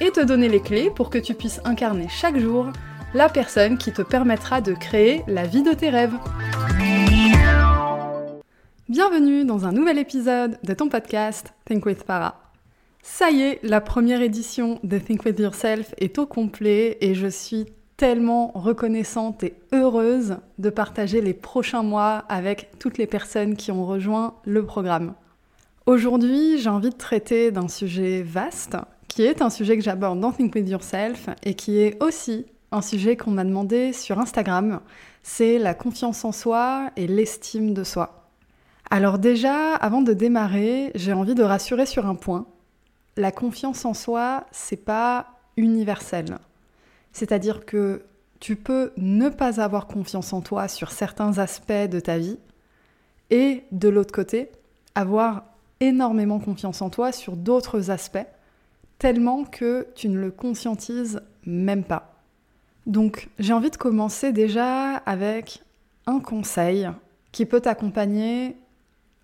et te donner les clés pour que tu puisses incarner chaque jour la personne qui te permettra de créer la vie de tes rêves. Bienvenue dans un nouvel épisode de ton podcast Think with Para. Ça y est, la première édition de Think with Yourself est au complet et je suis tellement reconnaissante et heureuse de partager les prochains mois avec toutes les personnes qui ont rejoint le programme. Aujourd'hui, j'ai envie de traiter d'un sujet vaste qui est un sujet que j'aborde dans Think With Yourself et qui est aussi un sujet qu'on m'a demandé sur Instagram, c'est la confiance en soi et l'estime de soi. Alors déjà, avant de démarrer, j'ai envie de rassurer sur un point. La confiance en soi, c'est pas universel. C'est-à-dire que tu peux ne pas avoir confiance en toi sur certains aspects de ta vie et de l'autre côté, avoir énormément confiance en toi sur d'autres aspects tellement que tu ne le conscientises même pas. Donc j'ai envie de commencer déjà avec un conseil qui peut t'accompagner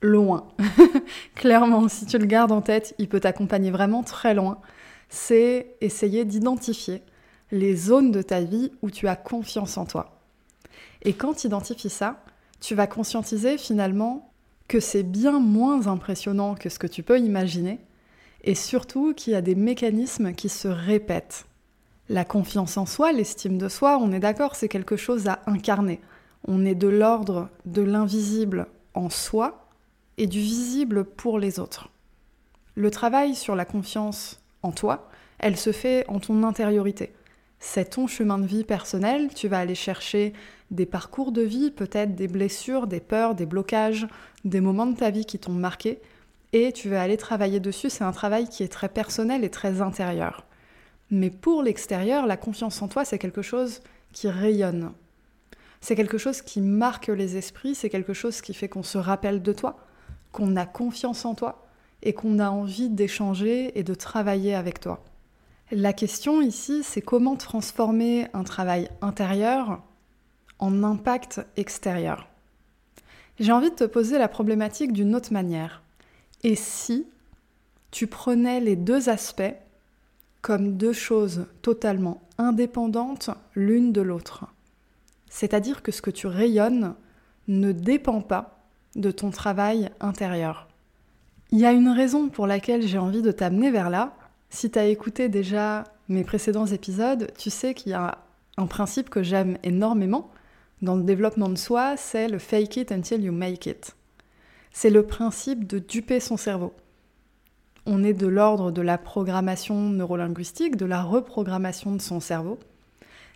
loin. Clairement, si tu le gardes en tête, il peut t'accompagner vraiment très loin. C'est essayer d'identifier les zones de ta vie où tu as confiance en toi. Et quand tu identifies ça, tu vas conscientiser finalement que c'est bien moins impressionnant que ce que tu peux imaginer et surtout qu'il y a des mécanismes qui se répètent. La confiance en soi, l'estime de soi, on est d'accord, c'est quelque chose à incarner. On est de l'ordre de l'invisible en soi et du visible pour les autres. Le travail sur la confiance en toi, elle se fait en ton intériorité. C'est ton chemin de vie personnel, tu vas aller chercher des parcours de vie, peut-être des blessures, des peurs, des blocages, des moments de ta vie qui t'ont marqué, et tu vas aller travailler dessus. C'est un travail qui est très personnel et très intérieur. Mais pour l'extérieur, la confiance en toi, c'est quelque chose qui rayonne. C'est quelque chose qui marque les esprits, c'est quelque chose qui fait qu'on se rappelle de toi, qu'on a confiance en toi et qu'on a envie d'échanger et de travailler avec toi. La question ici, c'est comment transformer un travail intérieur en impact extérieur. J'ai envie de te poser la problématique d'une autre manière. Et si tu prenais les deux aspects comme deux choses totalement indépendantes l'une de l'autre? C'est-à-dire que ce que tu rayonnes ne dépend pas de ton travail intérieur. Il y a une raison pour laquelle j'ai envie de t'amener vers là. Si tu as écouté déjà mes précédents épisodes, tu sais qu'il y a un principe que j'aime énormément dans le développement de soi, c'est le fake it until you make it c'est le principe de duper son cerveau. On est de l'ordre de la programmation neurolinguistique, de la reprogrammation de son cerveau.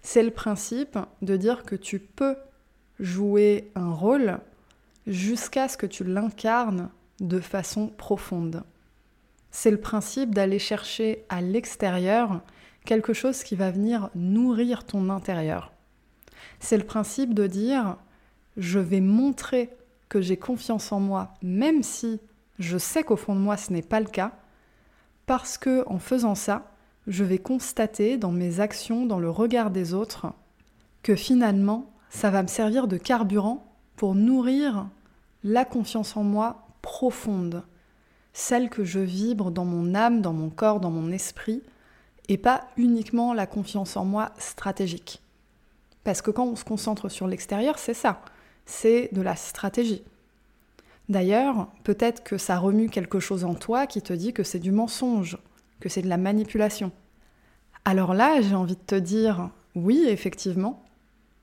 C'est le principe de dire que tu peux jouer un rôle jusqu'à ce que tu l'incarnes de façon profonde. C'est le principe d'aller chercher à l'extérieur quelque chose qui va venir nourrir ton intérieur. C'est le principe de dire je vais montrer que j'ai confiance en moi, même si je sais qu'au fond de moi ce n'est pas le cas, parce que en faisant ça, je vais constater dans mes actions, dans le regard des autres, que finalement, ça va me servir de carburant pour nourrir la confiance en moi profonde, celle que je vibre dans mon âme, dans mon corps, dans mon esprit, et pas uniquement la confiance en moi stratégique. Parce que quand on se concentre sur l'extérieur, c'est ça c'est de la stratégie. D'ailleurs, peut-être que ça remue quelque chose en toi qui te dit que c'est du mensonge, que c'est de la manipulation. Alors là, j'ai envie de te dire oui, effectivement,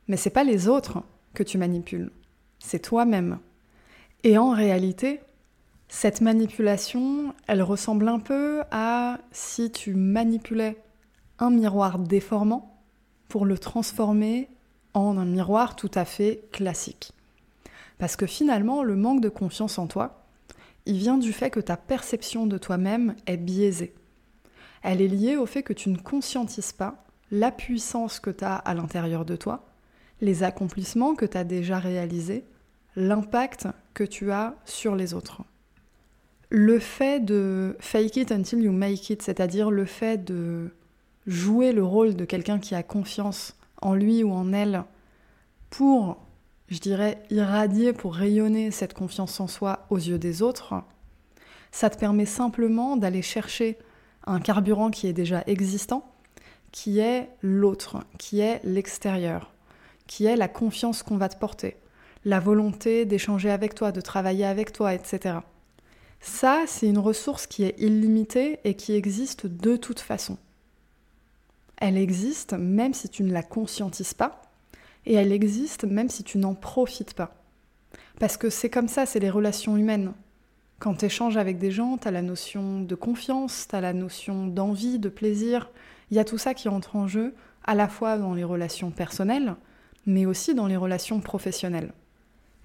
mais c'est pas les autres que tu manipules, c'est toi-même. Et en réalité, cette manipulation, elle ressemble un peu à si tu manipulais un miroir déformant pour le transformer en un miroir tout à fait classique. Parce que finalement, le manque de confiance en toi, il vient du fait que ta perception de toi-même est biaisée. Elle est liée au fait que tu ne conscientises pas la puissance que tu as à l'intérieur de toi, les accomplissements que tu as déjà réalisés, l'impact que tu as sur les autres. Le fait de fake it until you make it, c'est-à-dire le fait de jouer le rôle de quelqu'un qui a confiance en lui ou en elle pour, je dirais, irradier, pour rayonner cette confiance en soi aux yeux des autres, ça te permet simplement d'aller chercher un carburant qui est déjà existant, qui est l'autre, qui est l'extérieur, qui est la confiance qu'on va te porter, la volonté d'échanger avec toi, de travailler avec toi, etc. Ça, c'est une ressource qui est illimitée et qui existe de toute façon. Elle existe même si tu ne la conscientises pas, et elle existe même si tu n'en profites pas. Parce que c'est comme ça, c'est les relations humaines. Quand tu échanges avec des gens, tu as la notion de confiance, tu as la notion d'envie, de plaisir. Il y a tout ça qui entre en jeu, à la fois dans les relations personnelles, mais aussi dans les relations professionnelles.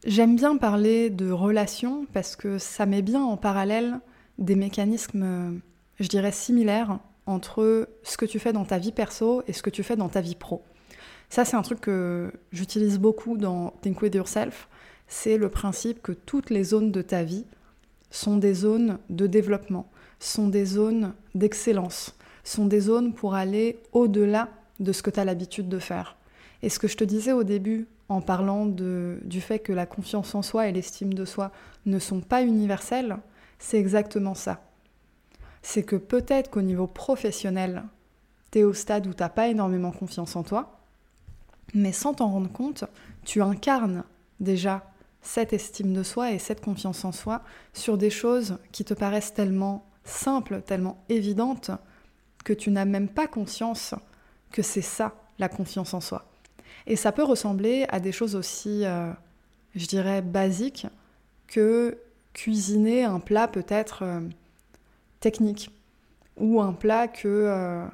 J'aime bien parler de relations parce que ça met bien en parallèle des mécanismes, je dirais, similaires entre ce que tu fais dans ta vie perso et ce que tu fais dans ta vie pro. Ça, c'est un truc que j'utilise beaucoup dans Think With Yourself. C'est le principe que toutes les zones de ta vie sont des zones de développement, sont des zones d'excellence, sont des zones pour aller au-delà de ce que tu as l'habitude de faire. Et ce que je te disais au début en parlant du fait que la confiance en soi et l'estime de soi ne sont pas universelles, c'est exactement ça. C'est que peut-être qu'au niveau professionnel, tu es au stade où tu n'as pas énormément confiance en toi, mais sans t'en rendre compte, tu incarnes déjà cette estime de soi et cette confiance en soi sur des choses qui te paraissent tellement simples, tellement évidentes, que tu n'as même pas conscience que c'est ça, la confiance en soi. Et ça peut ressembler à des choses aussi, euh, je dirais, basiques que cuisiner un plat peut-être euh, technique ou un plat que euh,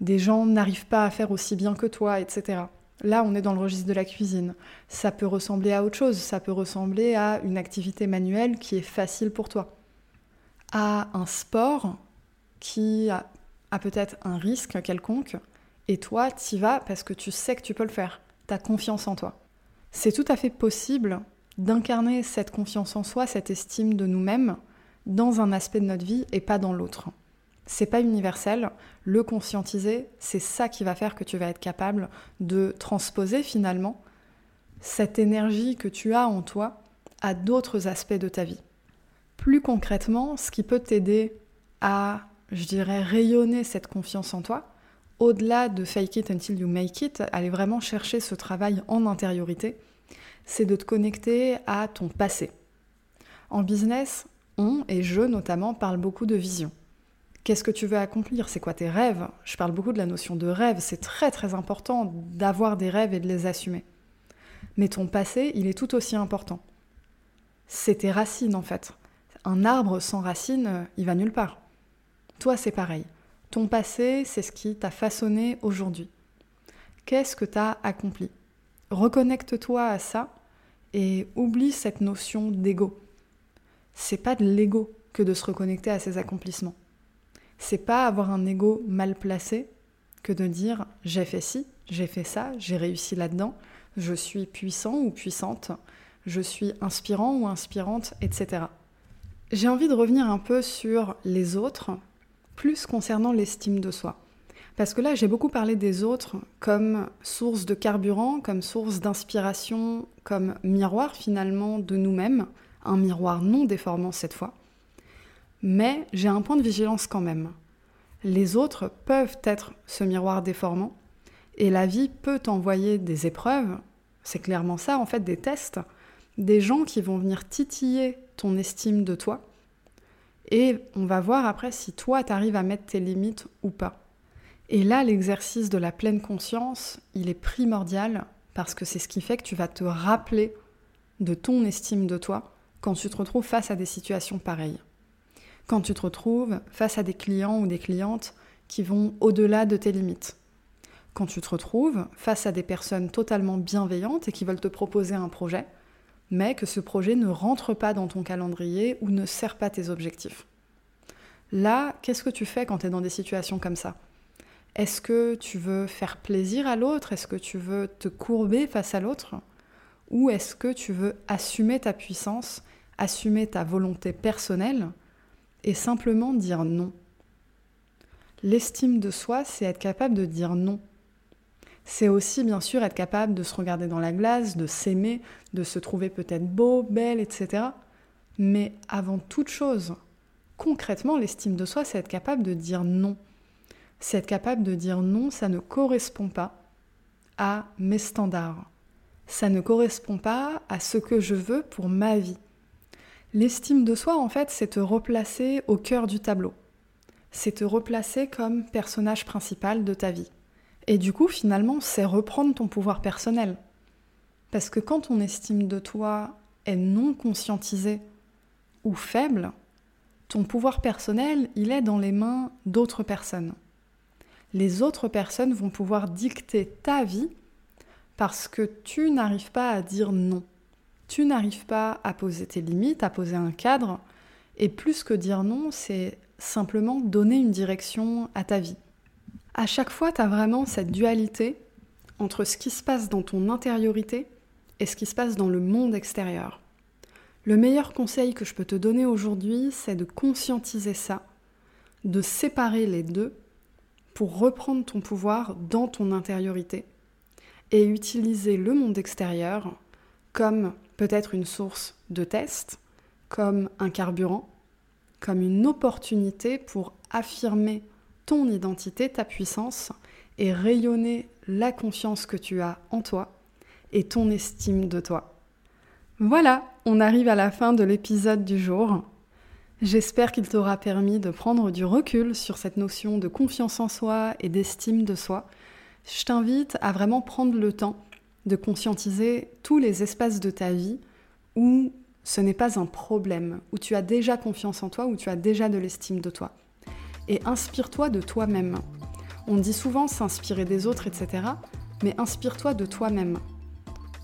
des gens n'arrivent pas à faire aussi bien que toi, etc. Là, on est dans le registre de la cuisine. Ça peut ressembler à autre chose, ça peut ressembler à une activité manuelle qui est facile pour toi, à un sport qui a, peut-être un risque quelconque, et toi, y vas parce que tu sais que tu peux le faire. Tu as confiance en toi. C'est tout à fait possible d'incarner cette confiance en soi, cette estime de nous-mêmes, dans un aspect de notre vie et pas dans l'autre. C'est pas universel. Le conscientiser, c'est ça qui va faire que tu vas être capable de transposer finalement cette énergie que tu as en toi à d'autres aspects de ta vie. Plus concrètement, ce qui peut t'aider à, je dirais, rayonner cette confiance en toi, au-delà de fake it until you make it, aller vraiment chercher ce travail en intériorité, c'est de te connecter à ton passé. En business, on et je notamment parle beaucoup de vision. Qu'est-ce que tu veux accomplir? C'est quoi tes rêves? Je parle beaucoup de la notion de rêve. C'est très très important d'avoir des rêves et de les assumer. Mais ton passé, il est tout aussi important. C'est tes racines en fait. Un arbre sans racines, il va nulle part. Toi, c'est pareil. Ton passé, c'est ce qui t'a façonné aujourd'hui. Qu'est-ce que tu as accompli? Reconnecte-toi à ça et oublie cette notion d'ego. C'est pas de l'ego que de se reconnecter à ses accomplissements. C'est pas avoir un ego mal placé que de dire j'ai fait ci, j'ai fait ça, j'ai réussi là-dedans, je suis puissant ou puissante, je suis inspirant ou inspirante, etc. J'ai envie de revenir un peu sur les autres plus concernant l'estime de soi. Parce que là, j'ai beaucoup parlé des autres comme source de carburant, comme source d'inspiration, comme miroir finalement de nous-mêmes, un miroir non déformant cette fois. Mais j'ai un point de vigilance quand même. Les autres peuvent être ce miroir déformant, et la vie peut envoyer des épreuves, c'est clairement ça en fait, des tests, des gens qui vont venir titiller ton estime de toi, et on va voir après si toi, tu arrives à mettre tes limites ou pas. Et là, l'exercice de la pleine conscience, il est primordial parce que c'est ce qui fait que tu vas te rappeler de ton estime de toi quand tu te retrouves face à des situations pareilles. Quand tu te retrouves face à des clients ou des clientes qui vont au-delà de tes limites. Quand tu te retrouves face à des personnes totalement bienveillantes et qui veulent te proposer un projet, mais que ce projet ne rentre pas dans ton calendrier ou ne sert pas tes objectifs. Là, qu'est-ce que tu fais quand tu es dans des situations comme ça? Est-ce que tu veux faire plaisir à l'autre? Est-ce que tu veux te courber face à l'autre? Ou est-ce que tu veux assumer ta puissance, assumer ta volonté personnelle et simplement dire non L'estime de soi, c'est être capable de dire non. C'est aussi bien sûr être capable de se regarder dans la glace, de s'aimer, de se trouver peut-être beau, belle, etc. Mais avant toute chose, concrètement, l'estime de soi, c'est être capable de dire non. C'est être capable de dire non, ça ne correspond pas à mes standards. Ça ne correspond pas à ce que je veux pour ma vie. L'estime de soi, en fait, c'est te replacer au cœur du tableau. C'est te replacer comme personnage principal de ta vie. Et du coup, finalement, c'est reprendre ton pouvoir personnel. Parce que quand ton estime de toi est non conscientisée ou faible, ton pouvoir personnel, il est dans les mains d'autres personnes. Les autres personnes vont pouvoir dicter ta vie parce que tu n'arrives pas à dire non. Tu n'arrives pas à poser tes limites, à poser un cadre. Et plus que dire non, c'est simplement donner une direction à ta vie. À chaque fois, tu as vraiment cette dualité entre ce qui se passe dans ton intériorité et ce qui se passe dans le monde extérieur. Le meilleur conseil que je peux te donner aujourd'hui, c'est de conscientiser ça, de séparer les deux pour reprendre ton pouvoir dans ton intériorité et utiliser le monde extérieur comme peut-être une source de test, comme un carburant, comme une opportunité pour affirmer ton identité, ta puissance, et rayonner la confiance que tu as en toi et ton estime de toi. Voilà, on arrive à la fin de l'épisode du jour. J'espère qu'il t'aura permis de prendre du recul sur cette notion de confiance en soi et d'estime de soi. Je t'invite à vraiment prendre le temps de conscientiser tous les espaces de ta vie où ce n'est pas un problème, où tu as déjà confiance en toi, où tu as déjà de l'estime de toi et inspire-toi de toi-même. On dit souvent s'inspirer des autres, etc. Mais inspire-toi de toi-même.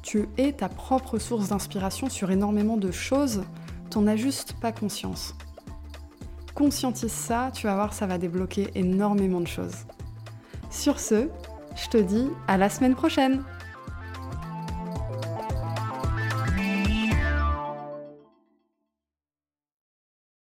Tu es ta propre source d'inspiration sur énormément de choses, t'en as juste pas conscience. Conscientise ça, tu vas voir, ça va débloquer énormément de choses. Sur ce, je te dis à la semaine prochaine